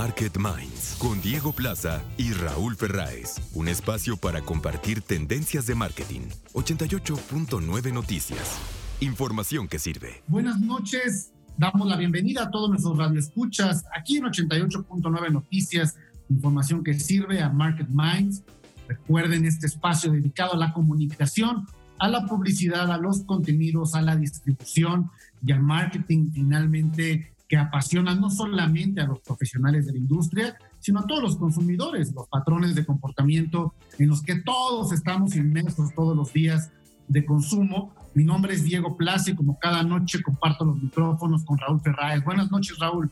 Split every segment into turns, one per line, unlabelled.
Market Minds con Diego Plaza y Raúl Ferráez. Un espacio para compartir tendencias de marketing. 88.9 Noticias. Información que sirve.
Buenas noches. Damos la bienvenida a todos nuestros radioescuchas aquí en 88.9 Noticias. Información que sirve a Market Minds. Recuerden este espacio dedicado a la comunicación, a la publicidad, a los contenidos, a la distribución y al marketing finalmente que apasiona no solamente a los profesionales de la industria, sino a todos los consumidores, los patrones de comportamiento en los que todos estamos inmersos todos los días de consumo. Mi nombre es Diego Plaza y como cada noche comparto los micrófonos con Raúl Ferraes. Buenas noches, Raúl.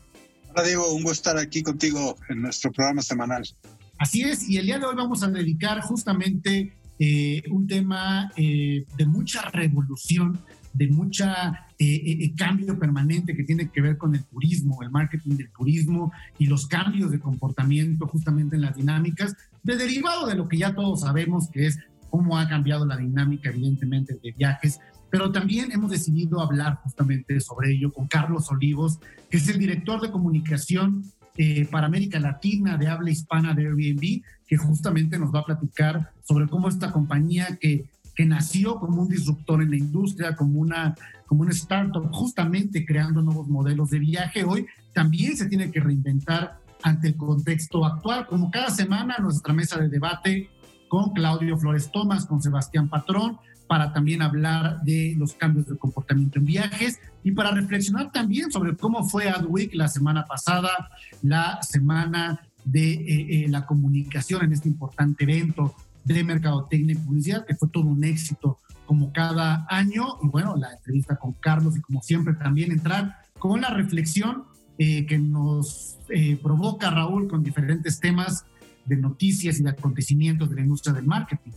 Hola, Diego. Un gusto estar aquí contigo en nuestro programa semanal.
Así es, y el día de hoy vamos a dedicar justamente eh, un tema eh, de mucha revolución de mucha eh, eh, eh, cambio permanente que tiene que ver con el turismo, el marketing del turismo y los cambios de comportamiento justamente en las dinámicas, de derivado de lo que ya todos sabemos que es cómo ha cambiado la dinámica evidentemente de viajes, pero también hemos decidido hablar justamente sobre ello con Carlos Olivos, que es el director de comunicación para América Latina de habla hispana de Airbnb, que justamente nos va a platicar sobre cómo esta compañía que que nació como un disruptor en la industria, como una, como una startup, justamente creando nuevos modelos de viaje, hoy también se tiene que reinventar ante el contexto actual. Como cada semana, nuestra mesa de debate con Claudio Flores Tomás, con Sebastián Patrón, para también hablar de los cambios de comportamiento en viajes y para reflexionar también sobre cómo fue AdWeek la semana pasada, la semana de eh, eh, la comunicación en este importante evento de Mercadotecnia y Publicidad, que fue todo un éxito como cada año. Y bueno, la entrevista con Carlos y como siempre también entrar con la reflexión eh, que nos eh, provoca Raúl con diferentes temas de noticias y de acontecimientos de la industria del marketing.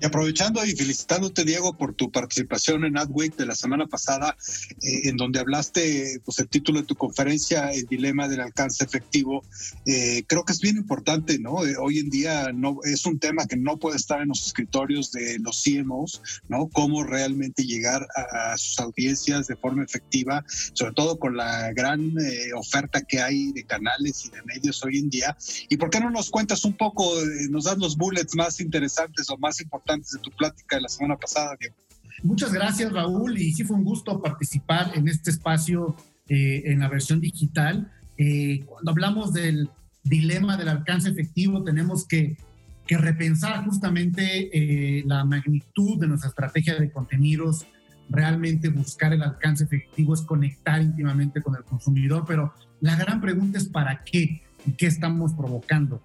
Y aprovechando y felicitándote, Diego, por tu participación en AdWeek de la semana pasada, eh, en donde hablaste, pues el título de tu conferencia, El dilema del alcance efectivo, eh, creo que es bien importante, ¿no? Eh, hoy en día no, es un tema que no puede estar en los escritorios de los CMOs, ¿no? Cómo realmente llegar a, sus audiencias de forma efectiva, sobre todo con la gran oferta que hay de canales y de medios hoy en día. ¿Y por qué no nos cuentas un poco, nos das los bullets más interesantes o más importantes? De tu plática de la semana pasada, Diego.
Muchas gracias, Raúl, y sí fue un gusto participar en este espacio eh, en la versión digital. Eh, cuando hablamos del dilema del alcance efectivo, tenemos que, que repensar justamente eh, la magnitud de nuestra estrategia de contenidos, realmente buscar el alcance efectivo es conectar íntimamente con el consumidor, pero la gran pregunta es para qué y qué estamos provocando.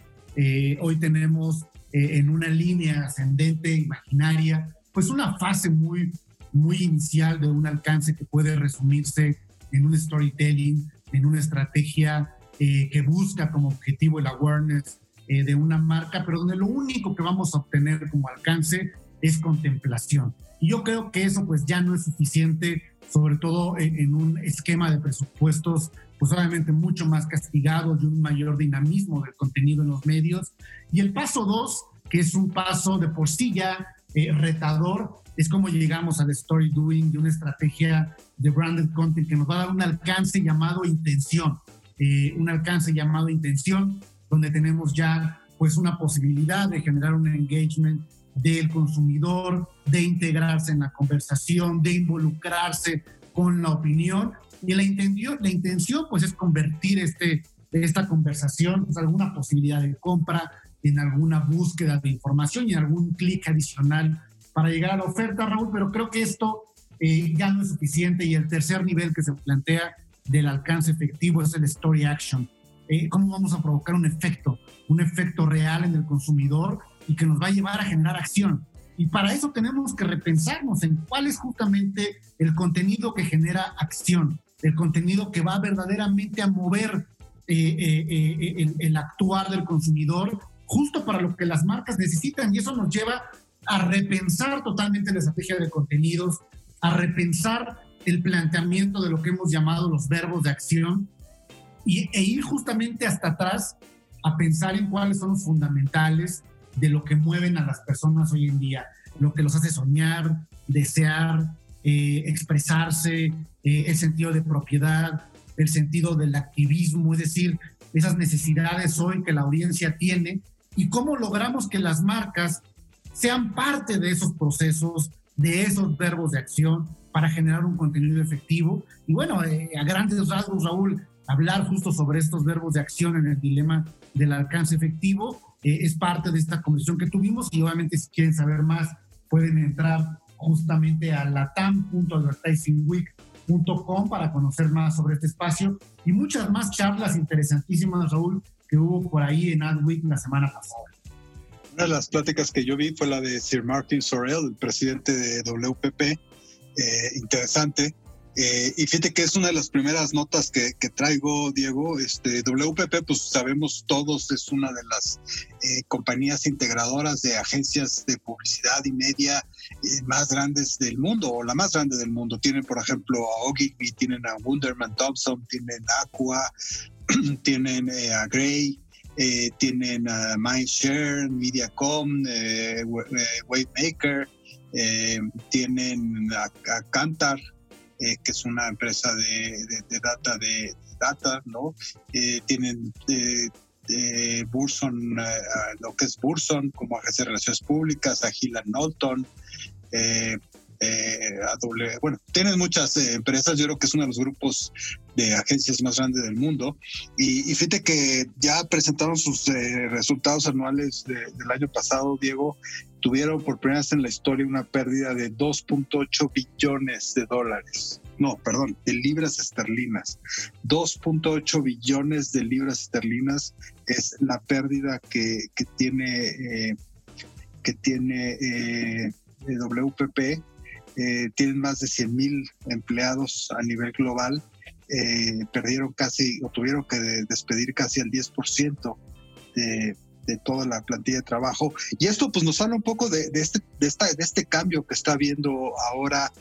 hoy tenemos eh, en una línea ascendente imaginaria, pues una fase muy, muy inicial de un alcance que puede resumirse en un storytelling, en una estrategia eh, que busca como objetivo el awareness eh, de una marca, pero donde lo único que vamos a obtener como alcance es contemplación. Y yo creo que eso pues ya no es suficiente, sobre todo en, un esquema de presupuestos pues obviamente mucho más castigado y un mayor dinamismo del contenido en los medios. Y el paso dos, que es un paso de por sí ya eh, retador, es como llegamos al story doing de una estrategia de branded content que nos va a dar un alcance llamado intención, eh, un alcance llamado intención, donde tenemos ya pues una posibilidad de generar un engagement del consumidor, de integrarse en la conversación, de involucrarse con la opinión. Y la intención, la intención pues es convertir este, esta conversación, en pues, alguna posibilidad de compra, en alguna búsqueda de información y en algún clic adicional para llegar a la oferta, Raúl, pero creo que esto eh, ya no es suficiente y el tercer nivel que se plantea del alcance efectivo es el story action. Eh, ¿Cómo vamos a provocar un efecto, un efecto real en el consumidor y que nos va a llevar a generar acción? Y para eso tenemos que repensarnos en cuál es justamente el contenido que genera acción el contenido que va verdaderamente a mover eh, eh, eh, el, actuar del consumidor justo para lo que las marcas necesitan y eso nos lleva a repensar totalmente la estrategia de contenidos, a repensar el planteamiento de lo que hemos llamado los verbos de acción y, e ir justamente hasta atrás a pensar en cuáles son los fundamentales de lo que mueven a las personas hoy en día, lo que los hace soñar, desear, expresarse, eh, el sentido de propiedad, el sentido del activismo, es decir, esas necesidades hoy que la audiencia tiene y cómo logramos que las marcas sean parte de esos procesos, de esos verbos de acción para generar un contenido efectivo. Y bueno, eh, a grandes rasgos, Raúl, hablar justo sobre estos verbos de acción en el dilema del alcance efectivo eh, es parte de esta comisión que tuvimos y obviamente si quieren saber más pueden entrar justamente a latam.advertisingweek.com para conocer más sobre este espacio y muchas más charlas interesantísimas, Raúl, que hubo por ahí en AdWeek la semana pasada.
Una de las pláticas que yo vi fue la de Sir Martin Sorrell, el presidente de WPP, eh, interesante. Eh, y fíjate que es una de las primeras notas que, traigo, Diego. Este, WPP, pues sabemos todos, es una de las eh, compañías integradoras de agencias de publicidad y media más grandes del mundo, o la más grande del mundo. Tienen, por ejemplo, a Ogilvy, tienen a Wunderman Thompson, tienen Aqua, tienen a Gray, eh, tienen a Mindshare, Mediacom, eh, eh Wavemaker, eh, tienen a, Cantar, que es una empresa de, data de data, ¿no? tienen Burson, lo que es Burson como agencia de relaciones públicas, a Gillan Eh, bueno, tienes muchas eh, empresas, yo creo que es uno de los grupos de agencias más grandes del mundo. Y, fíjate que ya presentaron sus eh, resultados anuales del año pasado, Diego, tuvieron por primera vez en la historia una pérdida de 2.8 billones de dólares. No, perdón, de libras esterlinas. 2.8 billones de libras esterlinas es la pérdida que, que tiene, que tiene WPP eh, tienen más de 100 mil empleados a nivel global, eh, perdieron casi o tuvieron que despedir casi el 10% de, de, toda la plantilla de trabajo. Y esto pues nos habla un poco de, este, de, esta, de este cambio que está habiendo ahora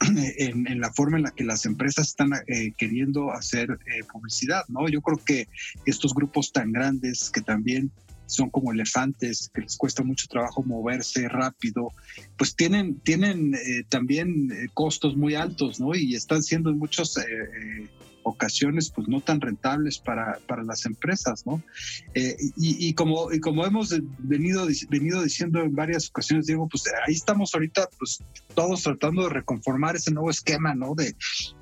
en, la forma en la que las empresas están eh, queriendo hacer publicidad, ¿no? Yo creo que estos grupos tan grandes que también son como elefantes, que les cuesta mucho trabajo moverse rápido, pues tienen, tienen eh, también eh, costos muy altos, ¿no? Y están siendo en muchas eh, ocasiones pues no tan rentables para, para las empresas, ¿no? y, y, como, y como hemos venido, venido diciendo en varias ocasiones, Diego, pues ahí estamos ahorita pues todos tratando de reconformar ese nuevo esquema, ¿no? De,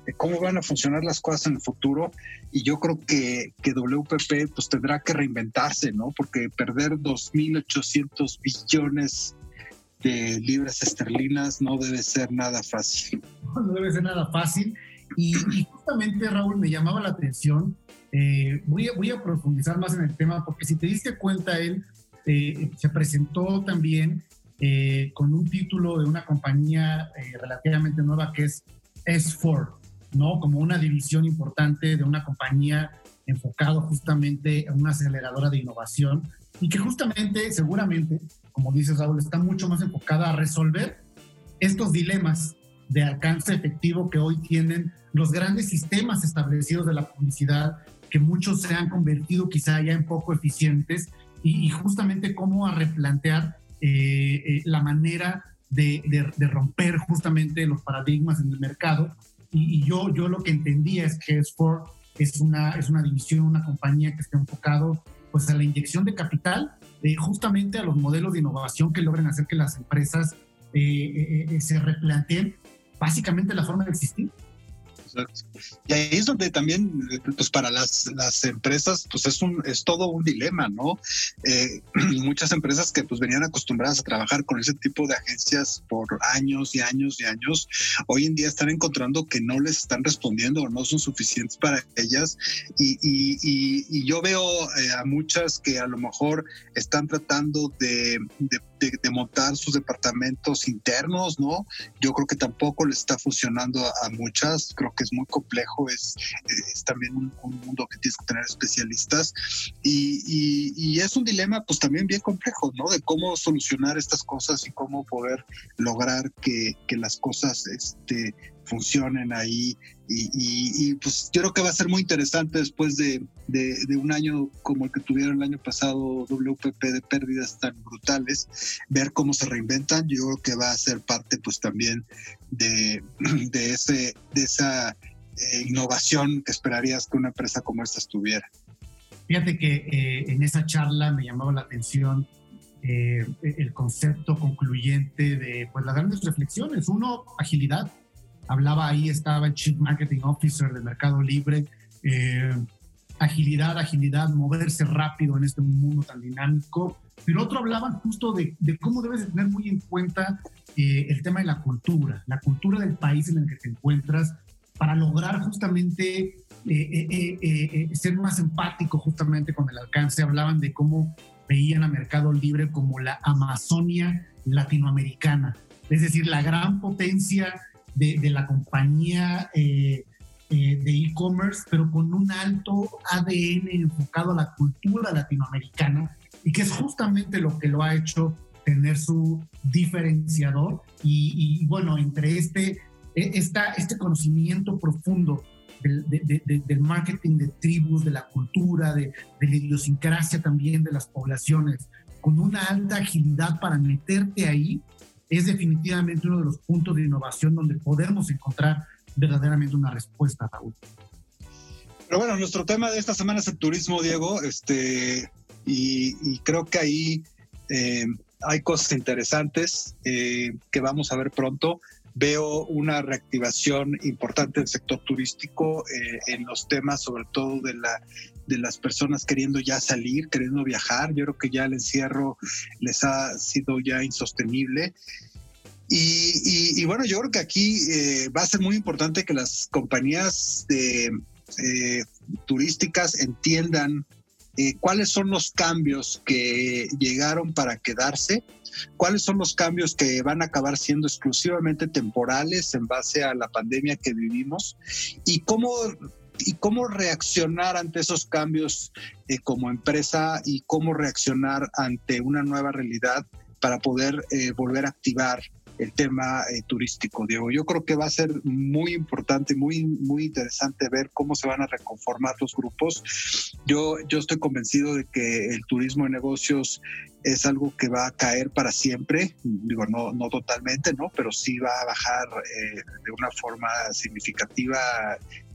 de cómo van a funcionar las cosas en el futuro y yo creo que, que WPP pues tendrá que reinventarse, ¿no? Porque perder 2.800 billones de libras esterlinas no debe ser nada fácil.
No debe ser nada fácil. Y, justamente, Raúl, me llamaba la atención. Eh, voy, a, voy a profundizar más en el tema porque si te diste cuenta, él eh, se presentó también eh, con un título de una compañía relativamente nueva que es S4. ¿no? Como una división importante de una compañía enfocado justamente en una aceleradora de innovación y que justamente, seguramente, como dices Raúl, está mucho más enfocada a resolver estos dilemas de alcance efectivo que hoy tienen los grandes sistemas establecidos de la publicidad, que muchos se han convertido quizá ya en poco eficientes, y, justamente cómo a replantear eh, eh, la manera de, de, romper justamente los paradigmas en el mercado. Y, yo, yo lo que entendía es que Sport es una, es una división, una compañía que está enfocado pues a la inyección de capital, eh, justamente a los modelos de innovación que logren hacer que las empresas eh, eh, se replanteen básicamente la forma de existir.
Y ahí es donde también, pues para las, las empresas, pues es, un, es todo un dilema, ¿no? Eh, muchas empresas que pues venían acostumbradas a trabajar con ese tipo de agencias por años y años y años, hoy en día están encontrando que no les están respondiendo o no son suficientes para ellas. Y, y, y, yo veo eh, a muchas que a lo mejor están tratando de, de de, montar sus departamentos internos, ¿no? Yo creo que tampoco les está funcionando a, muchas, creo que es muy complejo, es, es también un, mundo que tienes que tener especialistas y, y, es un dilema pues también bien complejo, ¿no? De cómo solucionar estas cosas y cómo poder lograr que, que las cosas este, funcionen ahí. Y, pues yo creo que va a ser muy interesante después de, de, un año como el que tuvieron el año pasado WPP de pérdidas tan brutales, ver cómo se reinventan. Yo creo que va a ser parte pues también de, de, ese, de esa eh, innovación que esperarías que una empresa como esta tuviera.
Fíjate que eh, en esa charla me llamaba la atención eh, el concepto concluyente de pues, las grandes reflexiones. Uno, agilidad. Hablaba ahí, estaba el Chief Marketing Officer de Mercado Libre. Eh, agilidad, agilidad, moverse rápido en este mundo tan dinámico. Pero otro hablaban justo de, de cómo debes tener muy en cuenta el tema de la cultura, la cultura del país en el que te encuentras, para lograr justamente eh, eh, eh, ser más empático justamente con el alcance. Hablaban de cómo veían a Mercado Libre como la Amazonia latinoamericana, es decir, la gran potencia de, la compañía de e-commerce, pero con un alto ADN enfocado a la cultura latinoamericana y que es justamente lo que lo ha hecho tener su diferenciador y, y bueno, entre este, esta, este conocimiento profundo del, marketing de tribus, de la cultura, de, de, la idiosincrasia también de las poblaciones, con una alta agilidad para meterte ahí, es definitivamente uno de los puntos de innovación donde podemos encontrar verdaderamente una respuesta, Raúl.
Pero bueno, nuestro tema de esta semana es el turismo, Diego, este, y, creo que ahí eh, hay cosas interesantes eh, que vamos a ver pronto veo una reactivación importante del sector turístico eh, en los temas, sobre todo de la de las personas queriendo ya salir, queriendo viajar. Yo creo que ya el encierro les ha sido ya insostenible. Y, bueno, yo creo que aquí eh, va a ser muy importante que las compañías de, eh, turísticas entiendan cuáles son los cambios que llegaron para quedarse cuáles son los cambios que van a acabar siendo exclusivamente temporales en base a la pandemia que vivimos y cómo y cómo reaccionar ante esos cambios eh, como empresa y cómo reaccionar ante una nueva realidad para poder eh, volver a activar el tema eh, turístico, Diego. Yo creo que va a ser muy importante, muy, muy interesante ver cómo se van a reconformar los grupos. Yo, yo estoy convencido de que el turismo de negocios es algo que va a caer para siempre, digo, no, no totalmente, ¿no? Pero sí va a bajar eh, de una forma significativa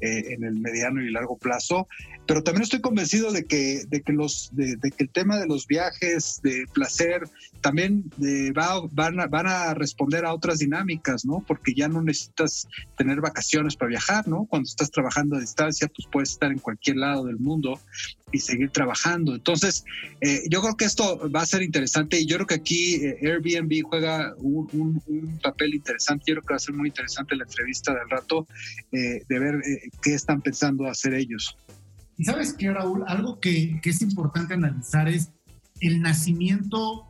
eh, en el mediano y largo plazo. Pero también estoy convencido de que, de que, los, de, que el tema de los viajes, de placer, también eh, va, van, a, van a responder a otras dinámicas, ¿no? Porque ya no necesitas tener vacaciones para viajar, ¿no? Cuando estás trabajando a distancia, pues puedes estar en cualquier lado del mundo y seguir trabajando. Entonces, yo creo que esto va a ser interesante y yo creo que aquí eh, Airbnb juega un, papel interesante. Yo creo que va a ser muy interesante la entrevista del rato eh, de ver eh, qué están pensando hacer ellos.
Y sabes que, Raúl, algo que, que es importante analizar es el nacimiento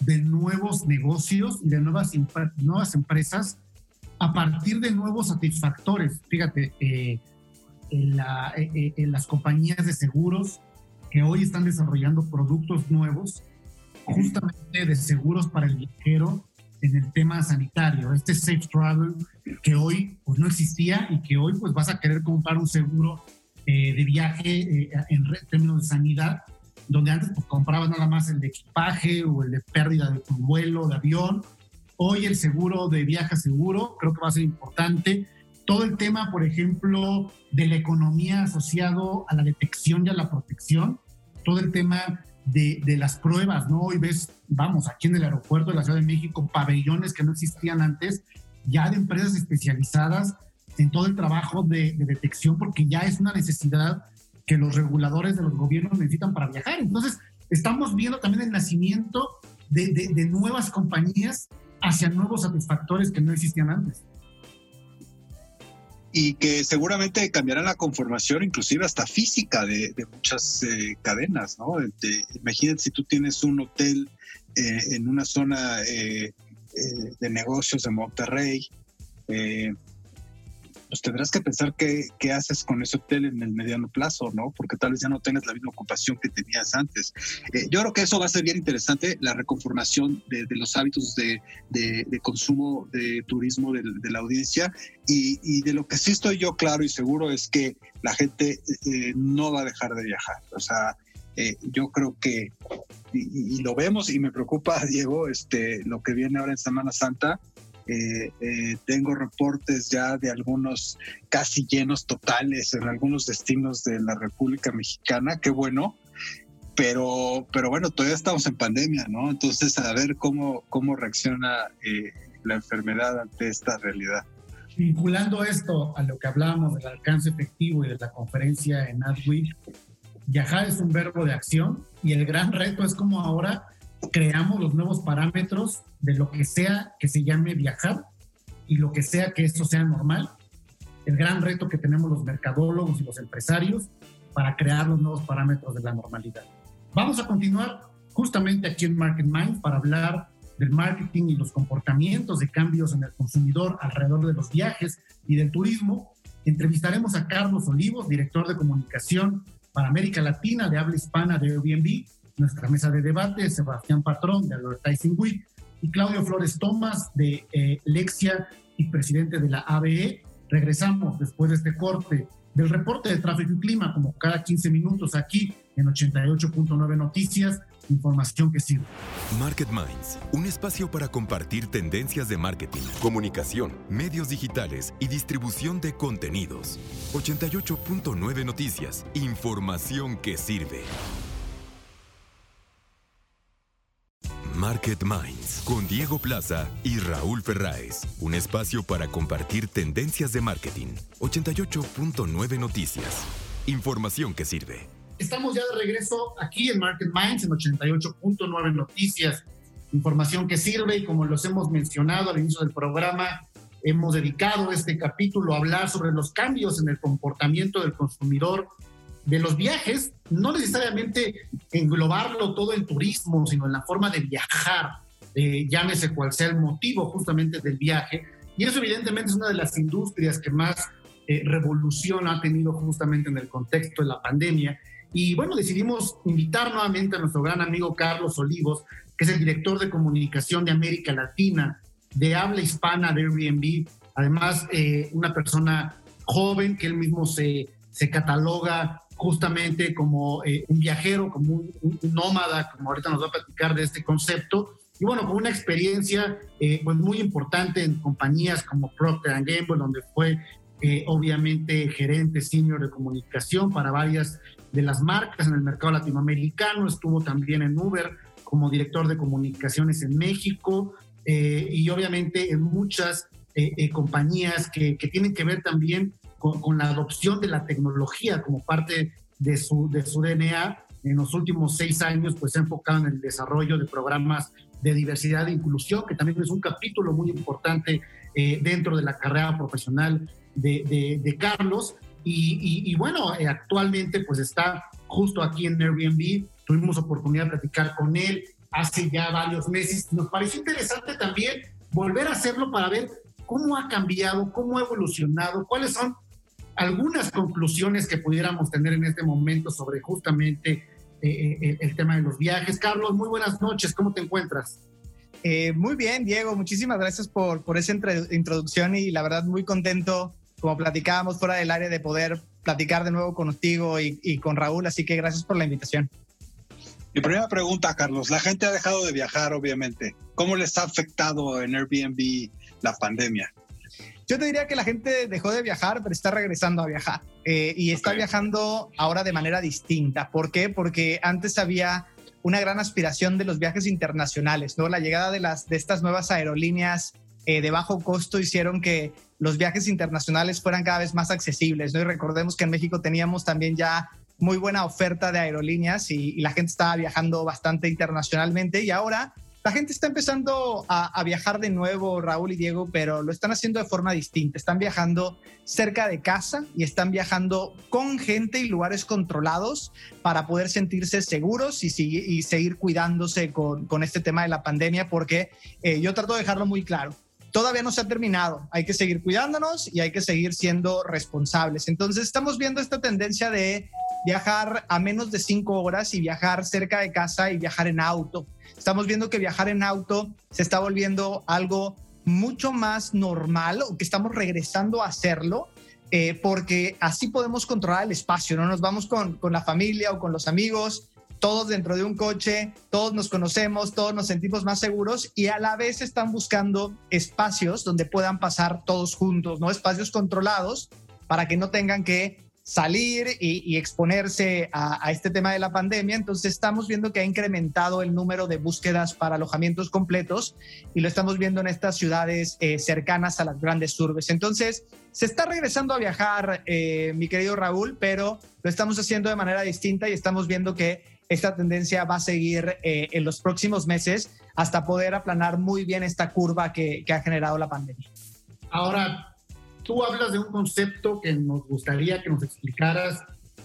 de nuevos negocios y de nuevas, nuevas empresas a partir de nuevos satisfactores. Fíjate, en, la, en, las compañías de seguros que hoy están desarrollando productos nuevos justamente de seguros para el viajero en el tema sanitario, este Safe Travel que hoy pues no existía y que hoy pues vas a querer comprar un seguro eh, de viaje eh, en términos de sanidad, donde antes pues, nada más el de equipaje o el de pérdida de tu vuelo, de avión. Hoy el seguro de viaje seguro creo que va a ser importante. Todo el tema, por ejemplo, de la economía asociado a la detección y a la protección, todo el tema de, las pruebas, ¿no? Hoy ves, vamos, aquí en el aeropuerto de la Ciudad de México, pabellones que no existían antes, ya de empresas especializadas en todo el trabajo de, detección, porque ya es una necesidad que los reguladores de los gobiernos necesitan para viajar. Entonces, estamos viendo también el nacimiento de, nuevas compañías hacia nuevos satisfactores que no existían antes
y que seguramente cambiarán la conformación, inclusive hasta física de, muchas eh, cadenas, ¿no? imagínate si tú tienes un hotel eh, en una zona eh, de negocios de Monterrey, pues tendrás que pensar qué, qué, haces con ese hotel en el mediano plazo, ¿no? Porque tal vez ya no tengas la misma ocupación que tenías antes. Eh, yo creo que eso va a ser bien interesante, la reconformación de, los hábitos de, de, consumo de turismo de, la audiencia y, y, de lo que sí estoy yo claro y seguro es que la gente eh, no va a dejar de viajar. O sea, eh, yo creo que, y, y, lo vemos y me preocupa, Diego, este, lo que viene ahora en Semana Santa, eh, eh, tengo reportes ya de algunos casi llenos totales en algunos destinos de la República Mexicana. Qué bueno, pero, pero bueno, todavía estamos en pandemia, ¿no? Entonces, a ver cómo, cómo reacciona eh, la enfermedad ante esta realidad.
Vinculando esto a lo que hablábamos del alcance efectivo y de la conferencia en AdWeek, viajar es un verbo de acción y el gran reto es cómo ahora creamos los nuevos parámetros de lo que sea que se llame viajar y lo que sea que eso sea normal. El gran reto que tenemos los mercadólogos y los empresarios para crear los nuevos parámetros de la normalidad. Vamos a continuar justamente aquí en Market Mind para hablar del marketing y los comportamientos de cambios en el consumidor alrededor de los viajes y del turismo. Entrevistaremos a Carlos Olivos, director de comunicación para América Latina de habla hispana de Airbnb, nuestra mesa de debate, Sebastián Patrón de Advertising Week y Claudio Flores Tomás de eh, Lexia y presidente de la ABE. Regresamos después de este corte del reporte de tráfico y clima, como cada 15 minutos aquí en 88.9 Noticias, información que sirve.
Market Minds, un espacio para compartir tendencias de marketing, comunicación, medios digitales y distribución de contenidos. 88.9 Noticias, información que sirve. Market Minds con Diego Plaza y Raúl Ferráez. Un espacio para compartir tendencias de marketing. 88.9 Noticias. Información que sirve.
Estamos ya de regreso aquí en Market Minds en 88.9 Noticias. Información que sirve y como los hemos mencionado al inicio del programa, hemos dedicado este capítulo a hablar sobre los cambios en el comportamiento del consumidor de los viajes, no necesariamente englobarlo todo en turismo, sino en la forma de viajar, eh, llámese cual sea el motivo justamente del viaje. Y eso evidentemente es una de las industrias que más eh, revolución ha tenido justamente en el contexto de la pandemia. Y bueno, decidimos invitar nuevamente a nuestro gran amigo Carlos Olivos, que es el director de comunicación de América Latina, de habla hispana de Airbnb. Además, eh, una persona joven que él mismo se, se cataloga justamente como eh, un viajero, como un, nómada, como ahorita nos va a platicar de este concepto, y bueno, con una experiencia eh, pues muy importante en compañías como Procter Gamble, donde fue eh, obviamente gerente senior de comunicación para varias de las marcas en el mercado latinoamericano, estuvo también en Uber como director de comunicaciones en México y obviamente en muchas compañías que, que tienen que ver también con, la adopción de la tecnología como parte de su, de su DNA. En los últimos seis años, pues se ha enfocado en el desarrollo de programas de diversidad e inclusión, que también es un capítulo muy importante eh, dentro de la carrera profesional de, de, Carlos. Y, y, bueno, eh, actualmente pues está justo aquí en Airbnb. Tuvimos oportunidad de platicar con él hace ya varios meses. Nos pareció interesante también volver a hacerlo para ver cómo ha cambiado, cómo ha evolucionado, cuáles son algunas conclusiones que pudiéramos tener en este momento sobre justamente eh, eh, el tema de los viajes. Carlos, muy buenas noches, ¿cómo te encuentras?
Eh, muy bien, Diego, muchísimas gracias por, por esa introducción y la verdad muy contento, como platicábamos fuera del área, de poder platicar de nuevo contigo y, y con Raúl, así que gracias por la invitación.
Mi primera pregunta, Carlos, la gente ha dejado de viajar, obviamente. ¿Cómo les ha afectado en Airbnb la pandemia?
Yo te diría que la gente dejó de viajar, pero está regresando a viajar. Eh, y está viajando ahora de manera distinta. ¿Por qué? Porque antes había una gran aspiración de los viajes internacionales, ¿no? La llegada de, las, de estas nuevas aerolíneas eh, de bajo costo hicieron que los viajes internacionales fueran cada vez más accesibles, ¿no? Y recordemos que en México teníamos también ya muy buena oferta de aerolíneas y la gente estaba viajando bastante internacionalmente y ahora la gente está empezando a, viajar de nuevo, Raúl y Diego, pero lo están haciendo de forma distinta. Están viajando cerca de casa y están viajando con gente y lugares controlados para poder sentirse seguros y, seguir cuidándose con, este tema de la pandemia, porque eh, yo trato de dejarlo muy claro. Todavía no se ha terminado, hay que seguir cuidándonos y hay que seguir siendo responsables. Entonces estamos viendo esta tendencia de viajar a menos de cinco horas y viajar cerca de casa y viajar en auto. Estamos viendo que viajar en auto se está volviendo algo mucho más normal o que estamos regresando a hacerlo eh, porque así podemos controlar el espacio, no nos vamos con, con la familia o con los amigos, todos dentro de un coche, todos nos conocemos, todos nos sentimos más seguros y a la vez están buscando espacios donde puedan pasar todos juntos, ¿no? Espacios controlados para que no tengan que salir y, exponerse a, este tema de la pandemia. Entonces estamos viendo que ha incrementado el número de búsquedas para alojamientos completos y lo estamos viendo en estas ciudades eh, cercanas a las grandes urbes. Entonces se está regresando a viajar, eh, mi querido Raúl, pero lo estamos haciendo de manera distinta y estamos viendo que esta tendencia va a seguir eh, en los próximos meses hasta poder aplanar muy bien esta curva que, que ha generado la pandemia.
Ahora, tú hablas de un concepto que nos gustaría que nos explicaras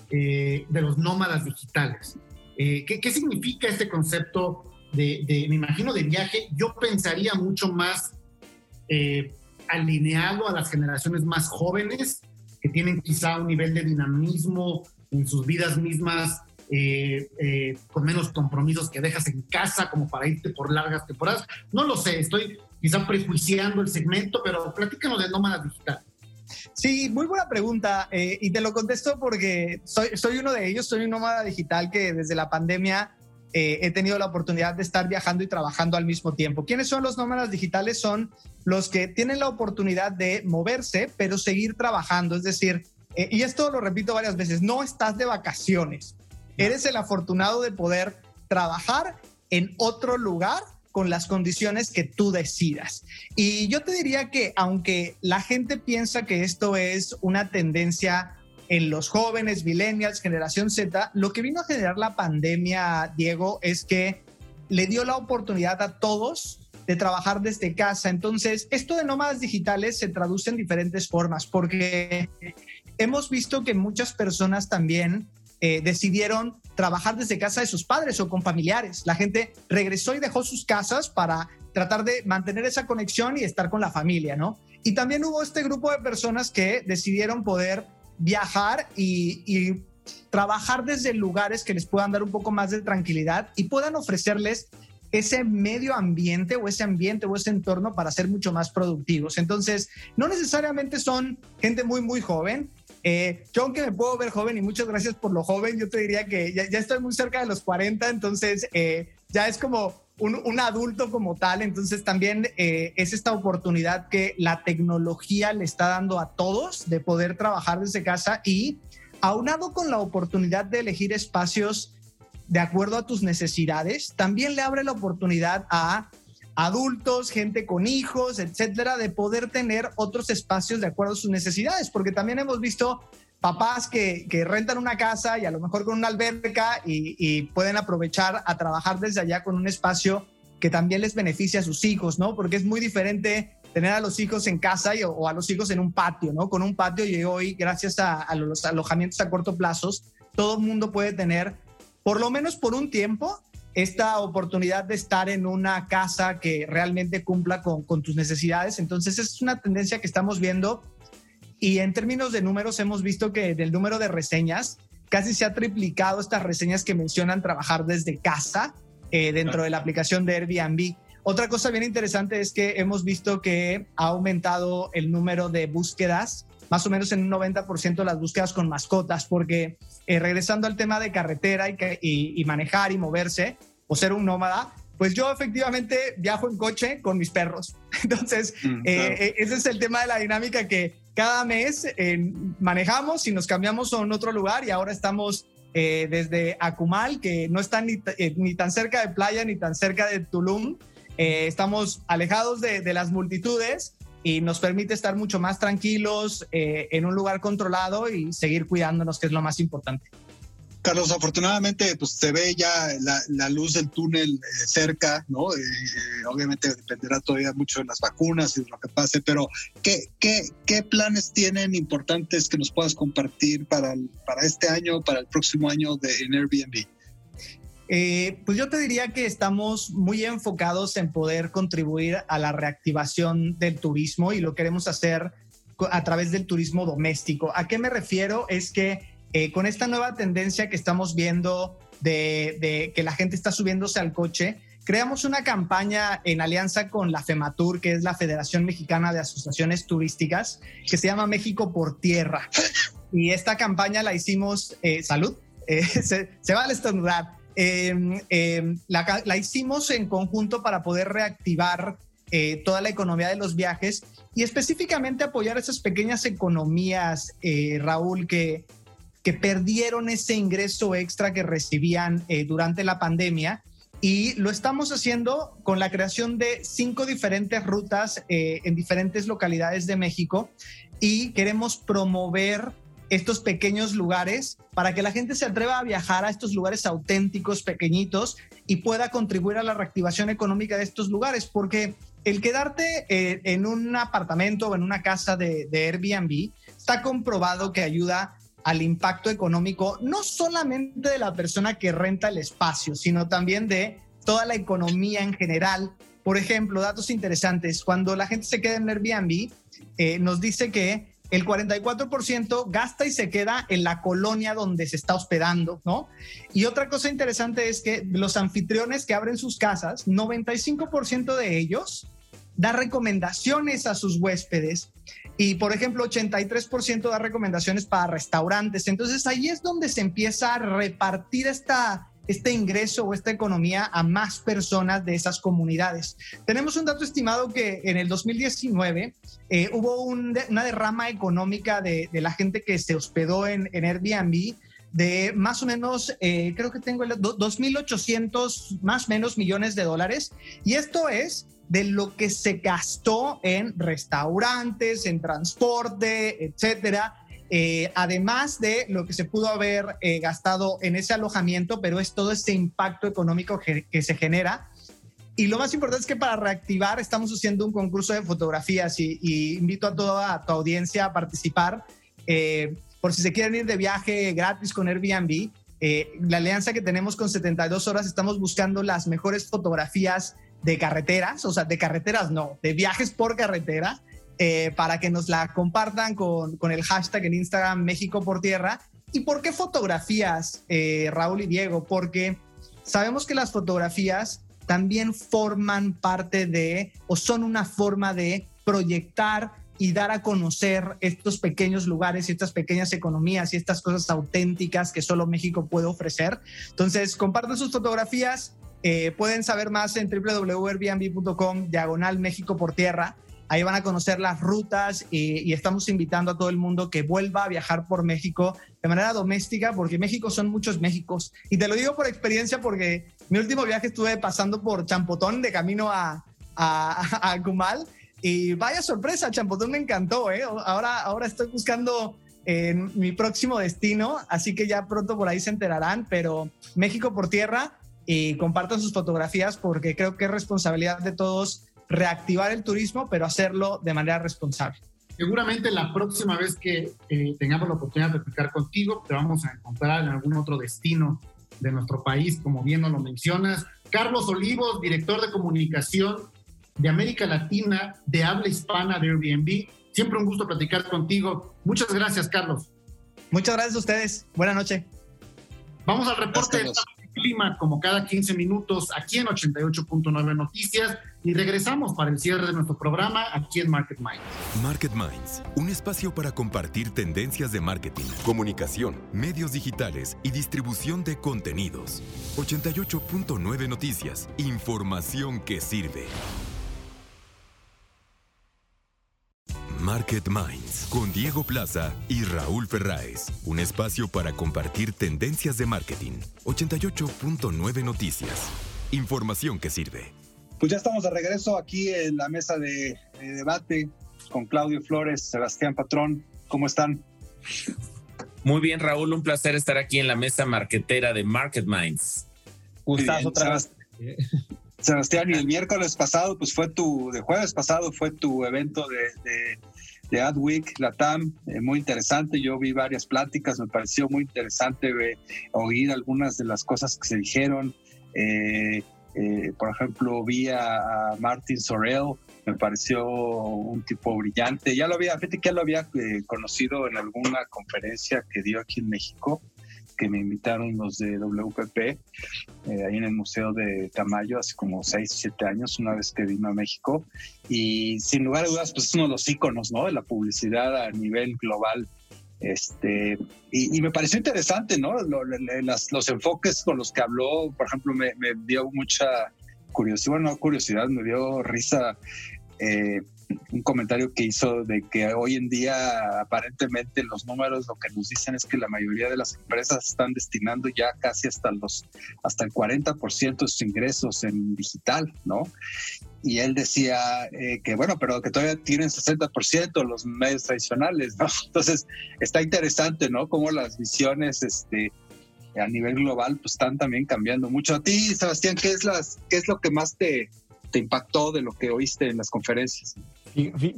eh, de los nómadas digitales. Eh, ¿qué, significa este concepto de, me imagino, de viaje? Yo pensaría mucho más eh, alineado a las generaciones más jóvenes, que tienen quizá un nivel de dinamismo en sus vidas mismas, con menos compromisos que dejas en casa como para irte por largas temporadas. No lo sé, estoy quizá prejuiciando el segmento, pero platícanos de nómadas digitales.
Sí, muy buena pregunta eh, y te lo contesto porque soy, soy uno de ellos, soy un nómada digital que desde la pandemia eh, he tenido la oportunidad de estar viajando y trabajando al mismo tiempo. ¿Quiénes son los nómadas digitales? Son los que tienen la oportunidad de moverse, pero seguir trabajando. Es decir, eh, y esto lo repito varias veces, no estás de vacaciones. Eres el afortunado de poder trabajar en otro lugar con las condiciones que tú decidas. Y yo te diría que aunque la gente piensa que esto es una tendencia en los jóvenes, millennials, generación Z, lo que vino a generar la pandemia, Diego, es que le dio la oportunidad a todos de trabajar desde casa. Entonces, esto de nómadas digitales se traduce en diferentes formas, porque hemos visto que muchas personas también eh, decidieron trabajar desde casa de sus padres o con familiares. La gente regresó y dejó sus casas para tratar de mantener esa conexión y estar con la familia, ¿no? Y también hubo este grupo de personas que decidieron poder viajar y, trabajar desde lugares que les puedan dar un poco más de tranquilidad y puedan ofrecerles ese medio ambiente o ese ambiente o ese entorno para ser mucho más productivos. Entonces, no necesariamente son gente muy, muy joven, eh, yo aunque me puedo ver joven y muchas gracias por lo joven, yo te diría que ya, estoy muy cerca de los 40, entonces eh, ya es como un, adulto como tal, entonces también eh, es esta oportunidad que la tecnología le está dando a todos de poder trabajar desde casa y aunado con la oportunidad de elegir espacios de acuerdo a tus necesidades, también le abre la oportunidad a adultos, gente con hijos, etcétera, de poder tener otros espacios de acuerdo a sus necesidades, porque también hemos visto papás que, rentan una casa y a lo mejor con una alberca y, pueden aprovechar a trabajar desde allá con un espacio que también les beneficia a sus hijos, ¿no? Porque es muy diferente tener a los hijos en casa o a los hijos en un patio, ¿no? Con un patio y hoy, gracias a, a los alojamientos a corto plazo, todo el mundo puede tener, por lo menos por un tiempo, esta oportunidad de estar en una casa que realmente cumpla con, tus necesidades. Entonces es una tendencia que estamos viendo y en términos de números hemos visto que del número de reseñas casi se ha triplicado estas reseñas que mencionan trabajar desde casa eh, dentro de la aplicación de Airbnb. Otra cosa bien interesante es que hemos visto que ha aumentado el número de búsquedas, más o menos en un 90% las búsquedas con mascotas, porque eh, regresando al tema de carretera y, manejar y moverse o ser un nómada, pues yo efectivamente viajo en coche con mis perros. Entonces, mm, eh, eh, ese es el tema de la dinámica que cada mes manejamos y nos cambiamos a un otro lugar y ahora estamos desde Acumal, que no está ni, ni, tan cerca de playa ni tan cerca de Tulum. estamos alejados de, de las multitudes y nos permite estar mucho más tranquilos eh, en un lugar controlado y seguir cuidándonos, que es lo más importante.
Carlos, afortunadamente, pues se ve ya la, luz del túnel eh, cerca, ¿no? Eh, obviamente dependerá todavía mucho de las vacunas y de lo que pase, pero ¿qué, qué, qué planes tienen importantes que nos puedas compartir para, para este año, para el próximo año de, en Airbnb?
Eh, pues yo te diría que estamos muy enfocados en poder contribuir a la reactivación del turismo y lo queremos hacer a través del turismo doméstico. ¿A qué me refiero? Es que eh, con esta nueva tendencia que estamos viendo de, que la gente está subiéndose al coche, creamos una campaña en alianza con la FEMATUR, que es la Federación Mexicana de Asociaciones Turísticas, que se llama México por Tierra. Y esta campaña la hicimos, eh, salud, se, se, va a estornudar. Em, em, la, hicimos en conjunto para poder reactivar eh, toda la economía de los viajes y específicamente apoyar esas pequeñas economías, eh, Raúl, que, que perdieron ese ingreso extra que recibían eh, durante la pandemia. Y lo estamos haciendo con la creación de cinco diferentes rutas eh, en diferentes localidades de México y queremos promover estos pequeños lugares para que la gente se atreva a viajar a estos lugares auténticos, pequeñitos y pueda contribuir a la reactivación económica de estos lugares, porque el quedarte eh, en un apartamento o en una casa de, Airbnb está comprobado que ayuda al impacto económico, no solamente de la persona que renta el espacio, sino también de toda la economía en general. Por ejemplo, datos interesantes, cuando la gente se queda en Airbnb, eh, nos dice que el 44% gasta y se queda en la colonia donde se está hospedando, ¿no? Y otra cosa interesante es que los anfitriones que abren sus casas, 95% de ellos da recomendaciones a sus huéspedes y, por ejemplo, 83% da recomendaciones para restaurantes. Entonces ahí es donde se empieza a repartir esta, este ingreso o esta economía a más personas de esas comunidades. Tenemos un dato estimado que en el 2019 eh, hubo una derrama económica de, la gente que se hospedó en, en Airbnb de más o menos, eh, creo que tengo el 2.800 más o menos millones de dólares. Y esto es de lo que se gastó en restaurantes, en transporte, etcétera. Eh, además de lo que se pudo haber eh, gastado en ese alojamiento, pero es todo ese impacto económico que, se genera. Y lo más importante es que para reactivar estamos haciendo un concurso de fotografías y, invito a toda tu audiencia a participar. Eh, por si se quieren ir de viaje gratis con Airbnb, la alianza que tenemos con 72 horas, estamos buscando las mejores fotografías de carreteras, o sea, de carreteras no, de viajes por carretera, eh, para que nos la compartan con, con, el hashtag en Instagram México por Tierra. ¿Y por qué fotografías, eh, Raúl y Diego? Porque sabemos que las fotografías también forman parte de o son una forma de proyectar y dar a conocer estos pequeños lugares y estas pequeñas economías y estas cosas auténticas que solo México puede ofrecer. Entonces, compartan sus fotografías, eh, pueden saber más en www.airbnb.com, diagonal México por tierra. Ahí van a conocer las rutas y, estamos invitando a todo el mundo que vuelva a viajar por México de manera doméstica, porque México son muchos Méxicos. Y te lo digo por experiencia, porque mi último viaje estuve pasando por Champotón de camino a, a, a Cumal. Y vaya sorpresa, Champotón me encantó. ¿eh? Ahora, ahora estoy buscando en mi próximo destino, así que ya pronto por ahí se enterarán, pero México por tierra y compartan sus fotografías porque creo que es responsabilidad de todos reactivar el turismo, pero hacerlo de manera responsable.
Seguramente la próxima vez que eh, tengamos la oportunidad de platicar contigo, te vamos a encontrar en algún otro destino de nuestro país, como bien nos lo mencionas. Carlos Olivos, director de comunicación de América Latina de habla hispana de Airbnb. Siempre un gusto platicar contigo. Muchas gracias, Carlos.
Muchas gracias a ustedes. Buenas noches.
Vamos al reporte de clima como cada 15 minutos aquí en 88.9 Noticias y regresamos para el cierre de nuestro programa aquí en Market Minds.
Market Minds, un espacio para compartir tendencias de marketing, comunicación, medios digitales y distribución de contenidos. 88.9 Noticias, información que sirve. Market Minds con Diego Plaza y Raúl Ferráez. Un espacio para compartir tendencias de marketing. 88.9 Noticias. Información que sirve.
Pues ya estamos de regreso aquí en la mesa de, debate con Claudio Flores, Sebastián Patrón. ¿Cómo están?
Muy bien, Raúl. Un placer estar aquí en la mesa marquetera de Market Minds.
Gustazo otra vez. Sebastián, y el miércoles pasado, pues fue tu, de jueves pasado fue tu evento de, de, Adweek, Latam, eh, muy interesante. Yo vi varias pláticas, me pareció muy interesante oír algunas de las cosas que se dijeron. Eh, eh, por ejemplo, vi a, Martin Sorrell, me pareció un tipo brillante. Ya lo había, fíjate ya lo había conocido en alguna conferencia que dio aquí en México que me invitaron los de WPP, eh, ahí en el Museo de Tamayo, hace como 6, 7 años, una vez que vino a México. Y sin lugar a dudas, pues es uno de los íconos ¿no? de la publicidad a nivel global. Este, y, me pareció interesante, ¿no? los enfoques con los que habló, por ejemplo, me, dio mucha curiosidad, bueno, no curiosidad, me dio risa. Eh, un comentario que hizo de que hoy en día aparentemente los números lo que nos dicen es que la mayoría de las empresas están destinando ya casi hasta los hasta el 40% de sus ingresos en digital, ¿no? Y él decía eh, que bueno, pero que todavía tienen 60% los medios tradicionales, ¿no? Entonces está interesante, ¿no? Cómo las visiones, este, a nivel global, pues están también cambiando mucho. A ti, Sebastián, ¿qué es las, qué es lo que más te, te impactó de lo que oíste en las conferencias?